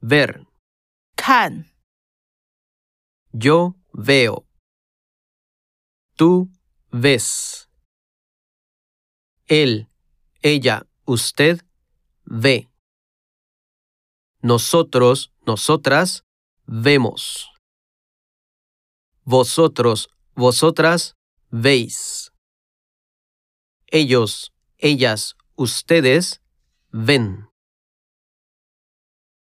ver, yo veo, tú ves, él, ella, usted ve, nosotros, nosotras vemos, vosotros, vosotras veis, ellos, ellas, ustedes ven.